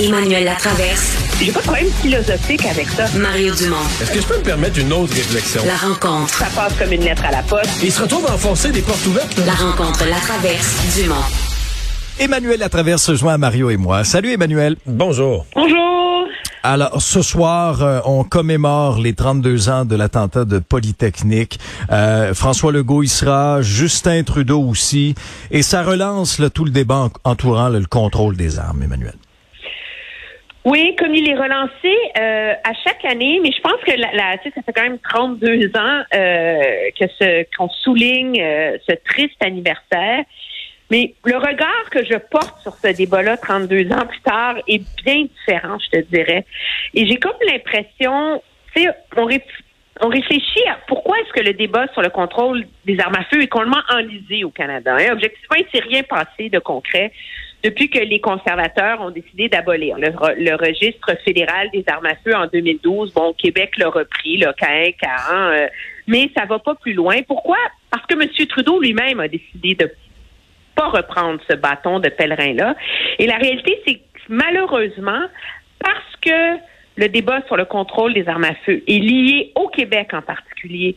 Emmanuel Latraverse. J'ai pas de problème philosophique avec ça. Mario Dumont. Est-ce que je peux me permettre une autre réflexion? La rencontre. Ça passe comme une lettre à la poste. Il se retrouve à enfoncer des portes ouvertes. Là. La rencontre Latraverse. Dumont. Emmanuel Latraverse se joint à Mario et moi. Salut Emmanuel. Bonjour. Bonjour. Alors, ce soir, euh, on commémore les 32 ans de l'attentat de Polytechnique. Euh, François Legault y sera, Justin Trudeau aussi, et ça relance là, tout le débat en- entourant là, le contrôle des armes, Emmanuel. Oui, comme il est relancé euh, à chaque année, mais je pense que la, la- ça fait quand même 32 ans euh, que ce qu'on souligne euh, ce triste anniversaire. Mais le regard que je porte sur ce débat-là 32 ans plus tard est bien différent, je te dirais. Et j'ai comme l'impression, tu sais, on, on réfléchit à pourquoi est-ce que le débat sur le contrôle des armes à feu est complètement enlisé au Canada. Hein? Objectivement, il s'est rien passé de concret depuis que les conservateurs ont décidé d'abolir le, re- le registre fédéral des armes à feu en 2012. Bon, Québec l'a repris, le Caen, Caen, euh, mais ça va pas plus loin. Pourquoi? Parce que M. Trudeau lui-même a décidé de pas reprendre ce bâton de pèlerin-là. Et la réalité, c'est que malheureusement, parce que le débat sur le contrôle des armes à feu est lié au Québec en particulier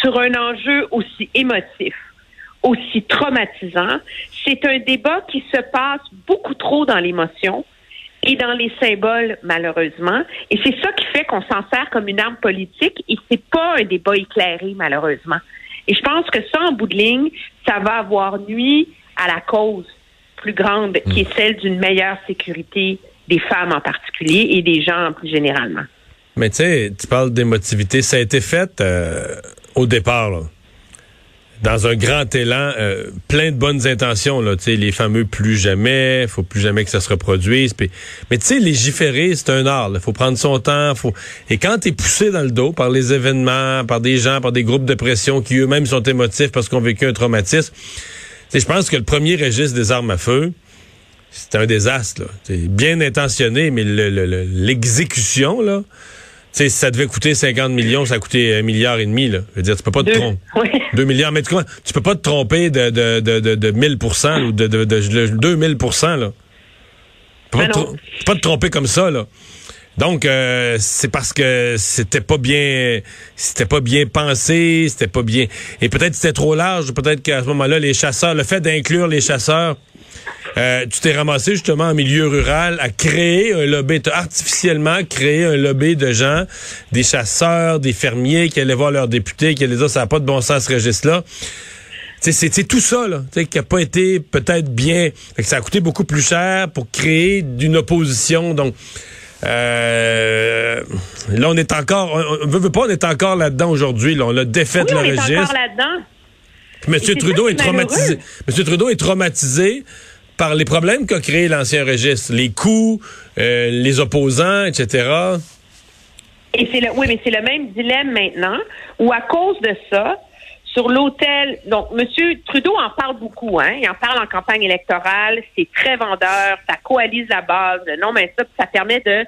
sur un enjeu aussi émotif, aussi traumatisant, c'est un débat qui se passe beaucoup trop dans l'émotion et dans les symboles, malheureusement. Et c'est ça qui fait qu'on s'en sert comme une arme politique et c'est pas un débat éclairé, malheureusement. Et je pense que ça, en bout de ligne, ça va avoir nuit à la cause plus grande qui est celle d'une meilleure sécurité des femmes en particulier et des gens plus généralement. Mais tu sais, tu parles d'émotivité. Ça a été fait euh, au départ, là, dans un grand élan, euh, plein de bonnes intentions. Là, les fameux plus jamais, faut plus jamais que ça se reproduise. Puis- mais tu sais, légiférer, c'est un art. Il faut prendre son temps. Faut... Et quand tu es poussé dans le dos par les événements, par des gens, par des groupes de pression qui eux-mêmes sont émotifs parce qu'ils ont vécu un traumatisme, je pense que le premier registre des armes à feu, c'est un désastre. là. Bien intentionné, mais le- le- le- l'exécution, là, si ça devait coûter 50 millions, ça a coûté un milliard et demi. Là. Je veux dire, tu peux pas te Deux. tromper. Oui. 2 milliards, mais tu, comment- tu peux pas te tromper de, de, de, de, de 1000 ou de, de, de, de 2000 là. Tu peux pas, te, peux pas te tromper comme ça, là. Donc, euh, c'est parce que c'était pas bien, c'était pas bien pensé, c'était pas bien. Et peut-être c'était trop large, peut-être qu'à ce moment-là, les chasseurs, le fait d'inclure les chasseurs, euh, tu t'es ramassé justement en milieu rural à créer un lobby, t'as artificiellement créé un lobby de gens, des chasseurs, des fermiers qui allaient voir leurs députés, qui allaient dire ça n'a pas de bon sens ce registre-là. Tu C'est tout ça là, tu qui a pas été peut-être bien. Fait que ça a coûté beaucoup plus cher pour créer d'une opposition. Donc euh, là, on est encore, on, on veut, pas, on est encore là-dedans aujourd'hui. Là. On a défait Oui, le on est registre. encore là-dedans. Monsieur Trudeau est est traumatisé. Monsieur Trudeau est traumatisé par les problèmes qu'a créé l'ancien registre, les coûts, euh, les opposants, etc. Et c'est le, oui, mais c'est le même dilemme maintenant, où à cause de ça, sur l'hôtel, donc M. Trudeau en parle beaucoup, hein, il en parle en campagne électorale, c'est très vendeur, ça coalise la base, non, mais ça, ça permet de...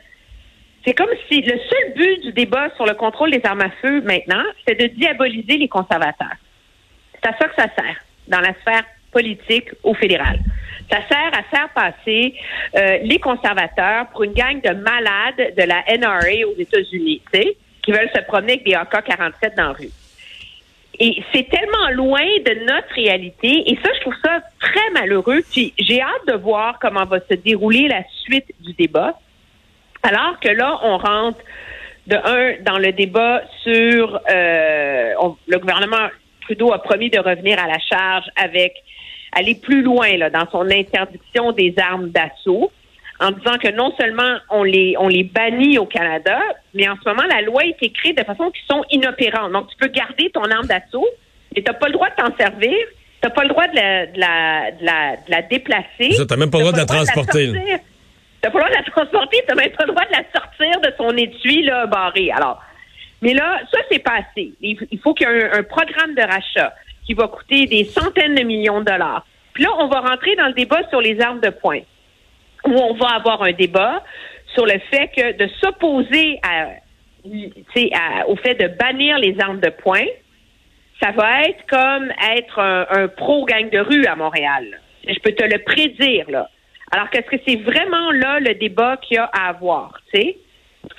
C'est comme si le seul but du débat sur le contrôle des armes à feu maintenant, c'est de diaboliser les conservateurs. C'est à ça que ça sert dans la sphère politique au fédéral. Ça sert à faire passer euh, les conservateurs pour une gang de malades de la NRA aux États-Unis, tu sais, qui veulent se promener avec des AK-47 dans la rue. Et c'est tellement loin de notre réalité, et ça, je trouve ça très malheureux. Puis j'ai hâte de voir comment va se dérouler la suite du débat. Alors que là, on rentre de un dans le débat sur euh, le gouvernement Trudeau a promis de revenir à la charge avec aller plus loin là, dans son interdiction des armes d'assaut, en disant que non seulement on les on les bannit au Canada, mais en ce moment la loi est écrite de façon qui sont inopérantes. Donc tu peux garder ton arme d'assaut, mais t'as pas le droit de t'en servir. T'as pas le droit de la, de la, de la, de la déplacer. Ça, t'as même pas le droit de la transporter, sortir. T'as pas le droit de la transporter, t'as même pas le droit de la sortir de son étui là, barré. Alors, mais là, ça, c'est pas assez. Il il faut qu'il y ait un, un programme de rachat qui va coûter des centaines de millions de dollars. Puis là, on va rentrer dans le débat sur les armes de poing, où on va avoir un débat sur le fait que de s'opposer au fait de bannir les armes de poing, ça va être comme être un, un pro-gang de rue à Montréal. Je peux te le prédire, là. Alors, qu'est-ce que c'est vraiment là le débat qu'il y a à avoir, tu sais?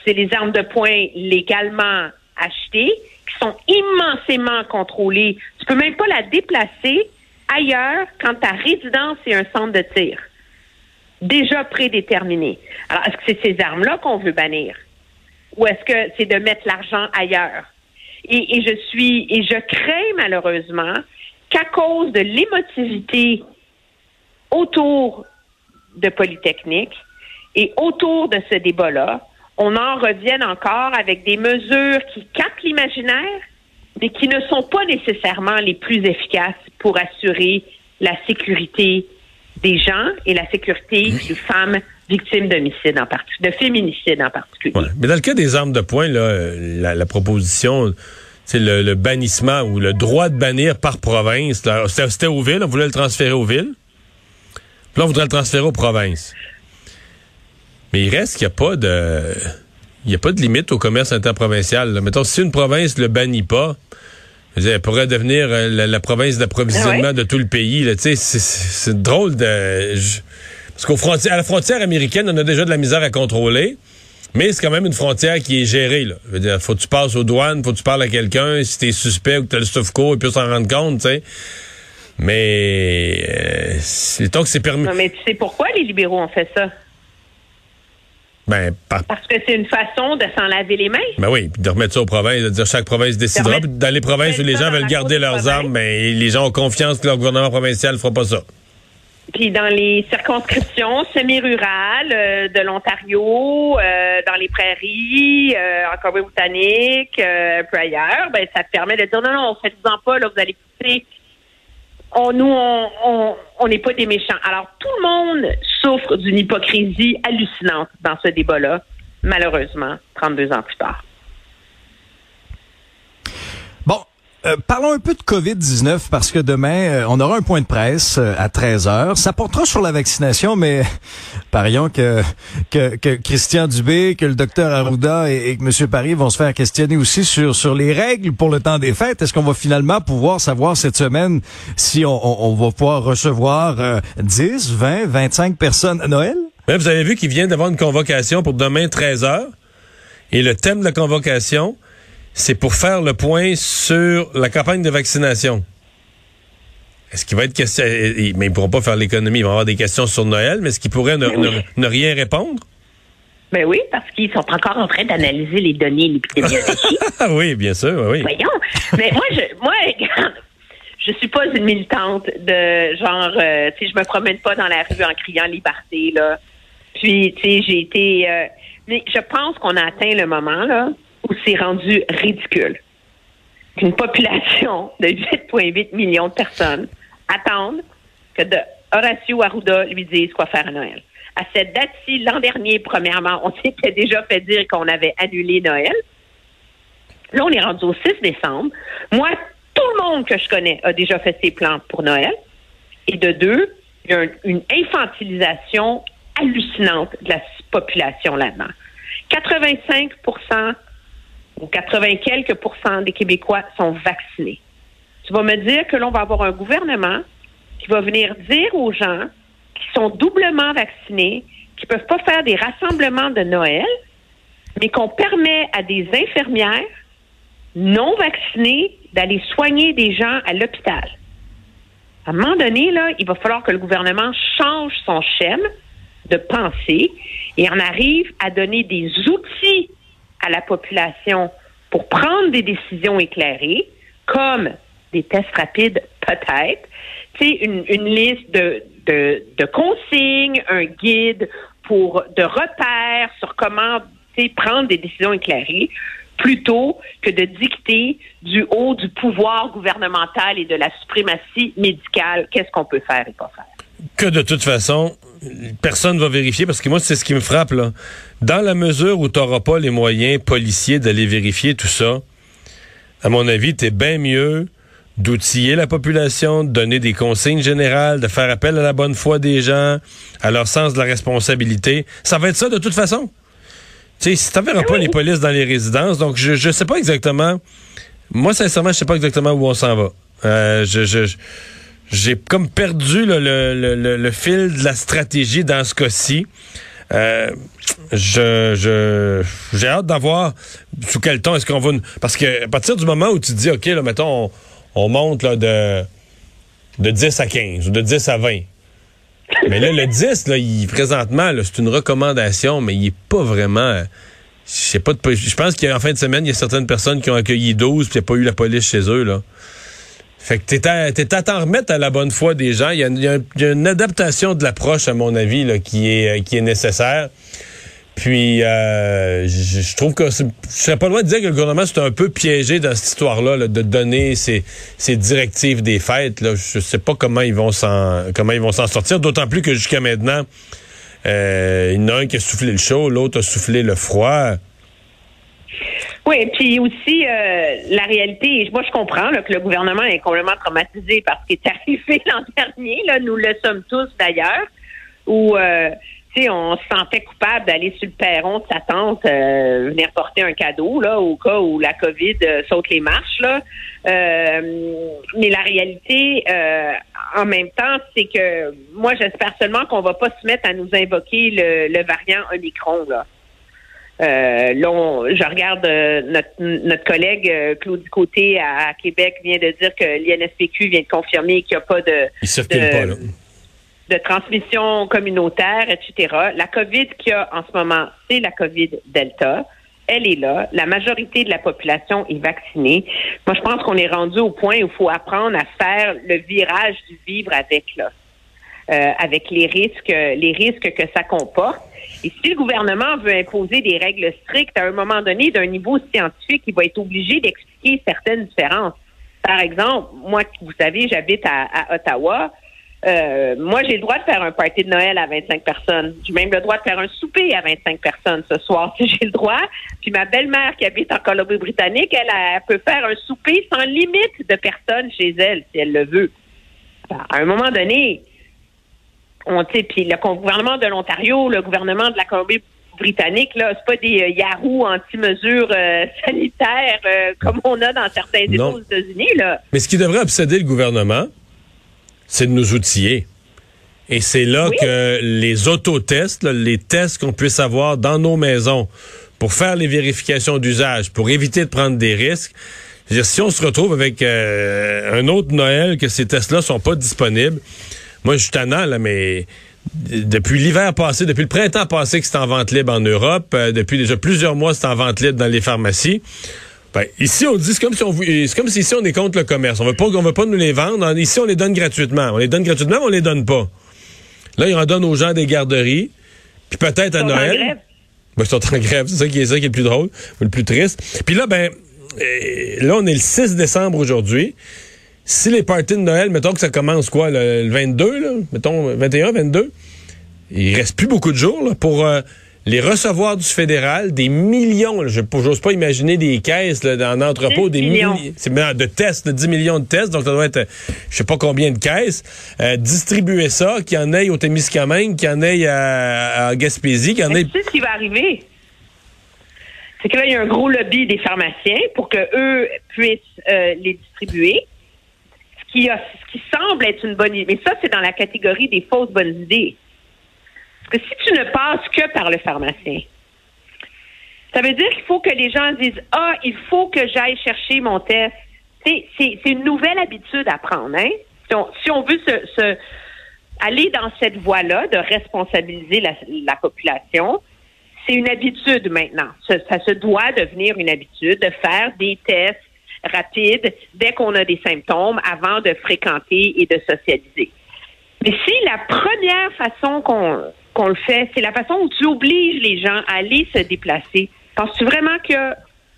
C'est les armes de poing légalement achetées, sont immensément contrôlées. Tu peux même pas la déplacer ailleurs quand ta résidence est un centre de tir. Déjà prédéterminé. Alors, est-ce que c'est ces armes-là qu'on veut bannir? Ou est-ce que c'est de mettre l'argent ailleurs? Et je suis, et je crains malheureusement qu'à cause de l'émotivité autour de Polytechnique et autour de ce débat-là, on en revienne encore avec des mesures qui captent l'imaginaire, mais qui ne sont pas nécessairement les plus efficaces pour assurer la sécurité des gens et la sécurité des femmes victimes d'homicide en particulier, de féminicide en particulier. Mais dans le cas des armes de poing, là, la, la proposition, c'est le, le, bannissement ou le droit de bannir par province. C'était aux villes, on voulait le transférer aux villes. Puis là, on voudrait le transférer aux provinces. Mais il reste qu'il n'y a pas de. Il n'y a pas de limite au commerce interprovincial. Là. Mettons, si une province ne le bannit pas, elle pourrait devenir euh, la, la province d'approvisionnement ah ouais? de tout le pays. C'est drôle de. Je, parce qu'à frontière, la frontière américaine, on a déjà de la misère à contrôler. Mais c'est quand même une frontière qui est gérée. Là. Je veux dire, faut que tu passes aux douanes, faut que tu parles à quelqu'un, si t'es suspect ou que t'as le stufco, il peut s'en rendre compte, tu sais. Mais euh, c'est tant que c'est permis. Non, mais tu sais pourquoi les libéraux ont fait ça? Ben, par... Parce que c'est une façon de s'en laver les mains. Ben oui, puis de remettre ça aux provinces, de dire chaque province décidera. Remettre, dans les provinces où les gens veulent garder leurs armes, ben, les gens ont confiance que leur gouvernement provincial ne fera pas ça. Puis dans les circonscriptions semi-rurales euh, de l'Ontario, euh, dans les prairies, euh, en Colombie-Britannique, un peu ailleurs, ben ça te permet de dire non, non, faites-en pas, là, vous allez pousser. On, nous, on n'est pas des méchants. Alors, tout le monde souffre d'une hypocrisie hallucinante dans ce débat-là, malheureusement, 32 ans plus tard. Euh, parlons un peu de COVID-19 parce que demain, euh, on aura un point de presse euh, à 13 heures. Ça portera sur la vaccination, mais parions que, que, Christian Dubé, que le docteur Arruda et, que M. Paris vont se faire questionner aussi sur, sur les règles pour le temps des fêtes. Est-ce qu'on va finalement pouvoir savoir cette semaine si on, va pouvoir recevoir 10, 20, 25 personnes à Noël? Mais vous avez vu qu'il vient d'avoir une convocation pour demain 13 heures. Et le thème de la convocation, c'est pour faire le point sur la campagne de vaccination. Est-ce qu'il va être question, mais ils pourront pas faire l'économie, ils vont avoir des questions sur Noël, mais est-ce qu'ils pourraient ne, oui. ne, ne, rien répondre? Ben oui, parce qu'ils sont encore en train d'analyser les données l'épidémiologie. oui, bien sûr, oui. Voyons. Mais moi, je, moi, regarde, je suis pas une militante de genre, euh, tu sais, je me promène pas dans la rue en criant liberté, là. Puis, tu sais, j'ai été, euh, mais je pense qu'on a atteint le moment, là, où c'est rendu ridicule qu'une population de 8,8 millions de personnes attendent que de Horacio Arruda lui dise quoi faire à Noël. À cette date-ci, l'an dernier, premièrement, on s'était déjà fait dire qu'on avait annulé Noël. Là, on est rendu au 6 décembre. Moi, tout le monde que je connais a déjà fait ses plans pour Noël. Et de deux, il y a une infantilisation hallucinante de la population là-dedans. 85 ou 80 quelques pourcents des Québécois sont vaccinés. Tu vas me dire que l'on va avoir un gouvernement qui va venir dire aux gens qui sont doublement vaccinés, qui peuvent pas faire des rassemblements de Noël, mais qu'on permet à des infirmières non vaccinées d'aller soigner des gens à l'hôpital. À un moment donné, il va falloir que le gouvernement change son schème de pensée et en arrive à donner des outils à la population pour prendre des décisions éclairées, comme des tests rapides peut-être, une, une, liste de, de, de, consignes, un guide pour de repères sur comment prendre des décisions éclairées, plutôt que de dicter du haut du pouvoir gouvernemental et de la suprématie médicale qu'est-ce qu'on peut faire et pas faire. Que de toute façon, personne va vérifier parce que moi, c'est ce qui me frappe, là. Dans la mesure où tu n'auras pas les moyens policiers d'aller vérifier tout ça, à mon avis, tu es bien mieux d'outiller la population, de donner des consignes générales, de faire appel à la bonne foi des gens, à leur sens de la responsabilité. Ça va être ça de toute façon. Tu sais, si t'enverras pas les polices dans les résidences, donc je je sais pas exactement. Moi, sincèrement, je sais pas exactement où on s'en va. Euh, je, je j'ai comme perdu le, le, le, le, fil de la stratégie dans ce cas-ci. Euh, je, je j'ai hâte d'avoir sous quel temps est-ce qu'on va parce que à partir du moment où tu dis OK là mettons on, on monte là de de 10 à 15 ou de 10 à 20 mais là, le 10, là, il, présentement, c'est une recommandation, mais il est pas vraiment. Je sais pas Je pense qu'en fin de semaine, il y a certaines personnes qui ont accueilli 12 puis il n'y a pas eu la police chez eux, là. Fait que t'es à, t'es à t'en remettre à la bonne foi des gens. Il y a, y a une adaptation de l'approche, à mon avis, là, qui est, qui est nécessaire. Puis, euh, je, trouve que je serais pas loin de dire que le gouvernement c'est un peu piégé dans cette histoire-là de donner ces, directives des fêtes. Là. Je sais pas comment ils vont s'en comment ils vont s'en sortir. D'autant plus que jusqu'à maintenant, euh, il y en a un qui a soufflé le chaud, l'autre a soufflé le froid. Oui, puis aussi euh, la réalité, moi je comprends que le gouvernement est complètement traumatisé par ce qui est arrivé l'an dernier. Là, nous le sommes tous d'ailleurs. Où euh, on se sentait coupable d'aller sur le perron de sa tante euh, venir porter un cadeau là au cas où la COVID euh, saute les marches là. Euh, mais la réalité, en même temps, c'est que moi j'espère seulement qu'on va pas se mettre à nous invoquer le, variant Omicron là. Là, je regarde notre, notre collègue Claude Côté à, Québec vient de dire que l'INSPQ vient de confirmer qu'il n'y a pas de. Circule pas de transmission communautaire, etc. La COVID qu'il y a en ce moment, c'est la COVID Delta. Elle est là. La majorité de la population est vaccinée. Moi, je pense qu'on est rendu au point où il faut apprendre à faire le virage du vivre avec, là, euh, avec les risques, les risques que ça comporte. Et si le gouvernement veut imposer des règles strictes à un moment donné d'un niveau scientifique, il va être obligé d'expliquer certaines différences. Par exemple, moi, vous savez, j'habite à Ottawa. Euh, moi, j'ai le droit de faire un party de Noël à 25 personnes. J'ai même le droit de faire un souper à 25 personnes ce soir, si j'ai le droit. Puis ma belle-mère qui habite en Colombie-Britannique, elle, elle, peut faire un souper sans limite de personnes chez elle, si elle le veut. À un moment donné, on puis le gouvernement de l'Ontario, le gouvernement de la Colombie-Britannique, là, c'est pas des euh, Yahoo anti-mesures euh, sanitaires comme on a dans certains États aux États-Unis, là. Mais ce qui devrait obséder le gouvernement, c'est de nous outiller. Et c'est là que les autotests, les tests qu'on puisse avoir dans nos maisons pour faire les vérifications d'usage, pour éviter de prendre des risques, dire, si on se retrouve avec euh, un autre Noël que ces tests-là sont pas disponibles, moi je suis tannant, là, mais depuis l'hiver passé, depuis le printemps passé que c'est en vente libre en Europe, euh, depuis déjà plusieurs mois c'est en vente libre dans les pharmacies. Ben, ici, on dit, c'est comme si on, c'est comme si ici, on est contre le commerce. On veut pas, on veut pas nous les vendre. Ici, on les donne gratuitement. On les donne gratuitement, mais on les donne pas. Là, ils en donnent aux gens des garderies. Puis peut-être à Noël. Ben, ils sont en grève. C'est ça qui est ça qui est le plus drôle, ou le plus triste. Puis là, ben, euh, là, on est le 6 décembre aujourd'hui. Si les parties de Noël, mettons que ça commence quoi, le, 22, là, mettons 21, 22, il reste plus beaucoup de jours là, pour euh, les recevoir du fédéral, des millions, je n'ose pas imaginer des caisses là, en entrepôt, des millions de tests, de 10 millions de tests, donc ça doit être je sais pas combien de caisses, euh, distribuer ça, qu'il y en ait au Témiscamingue, qu'il y en ait à, Gaspésie, qu'il y en ait... Tu sais ce qui va arriver? C'est que là, il y a un gros lobby des pharmaciens pour que eux puissent euh, les distribuer. Qui, a, qui semble être une bonne idée. Mais ça, c'est dans la catégorie des fausses bonnes idées que si tu ne passes que par le pharmacien, ça veut dire qu'il faut que les gens disent Ah, il faut que j'aille chercher mon test. C'est une nouvelle habitude à prendre. Hein? Si, on, veut se, aller dans cette voie-là de responsabiliser la, population, c'est une habitude maintenant. Ça, se doit devenir une habitude de faire des tests rapides dès qu'on a des symptômes avant de fréquenter et de socialiser. Mais si la première façon qu'on le fait. C'est la façon où tu obliges les gens à aller se déplacer. Penses-tu vraiment que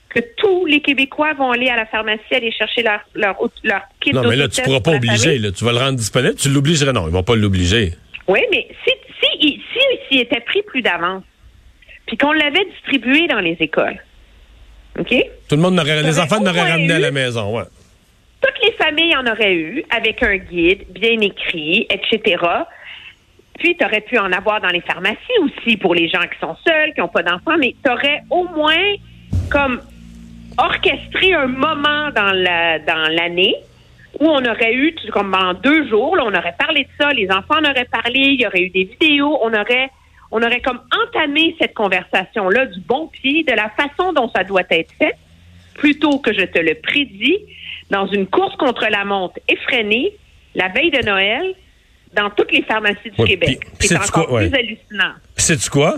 que tous les Québécois vont aller à la pharmacie aller chercher leur leur, leur kit Non, mais là, tu pourras pas obliger. Là, tu vas le rendre disponible. Tu l'obligerais. Non, ils vont pas l'obliger. Oui, mais si, si, si, était pris plus d'avance, puis qu'on l'avait distribué dans les écoles, OK? Tout le monde n'aurait, les enfants n'auraient ramené à la maison, ouais. Toutes les familles en auraient eu, avec un guide bien écrit, etc. Puis, tu aurais pu en avoir dans les pharmacies aussi pour les gens qui sont seuls, qui n'ont pas d'enfants, mais tu aurais au moins comme orchestré un moment dans la dans l'année où on aurait eu, comme en deux jours, là, on aurait parlé de ça, les enfants en auraient parlé, il y aurait eu des vidéos, on aurait, on aurait comme entamé cette conversation-là du bon pied, de la façon dont ça doit être fait, plutôt que je te le prédis, dans une course contre la montre effrénée, la veille de Noël, dans toutes les pharmacies du Ouais, Québec. C'est encore quoi? Ouais. plus hallucinant. Sais-tu quoi?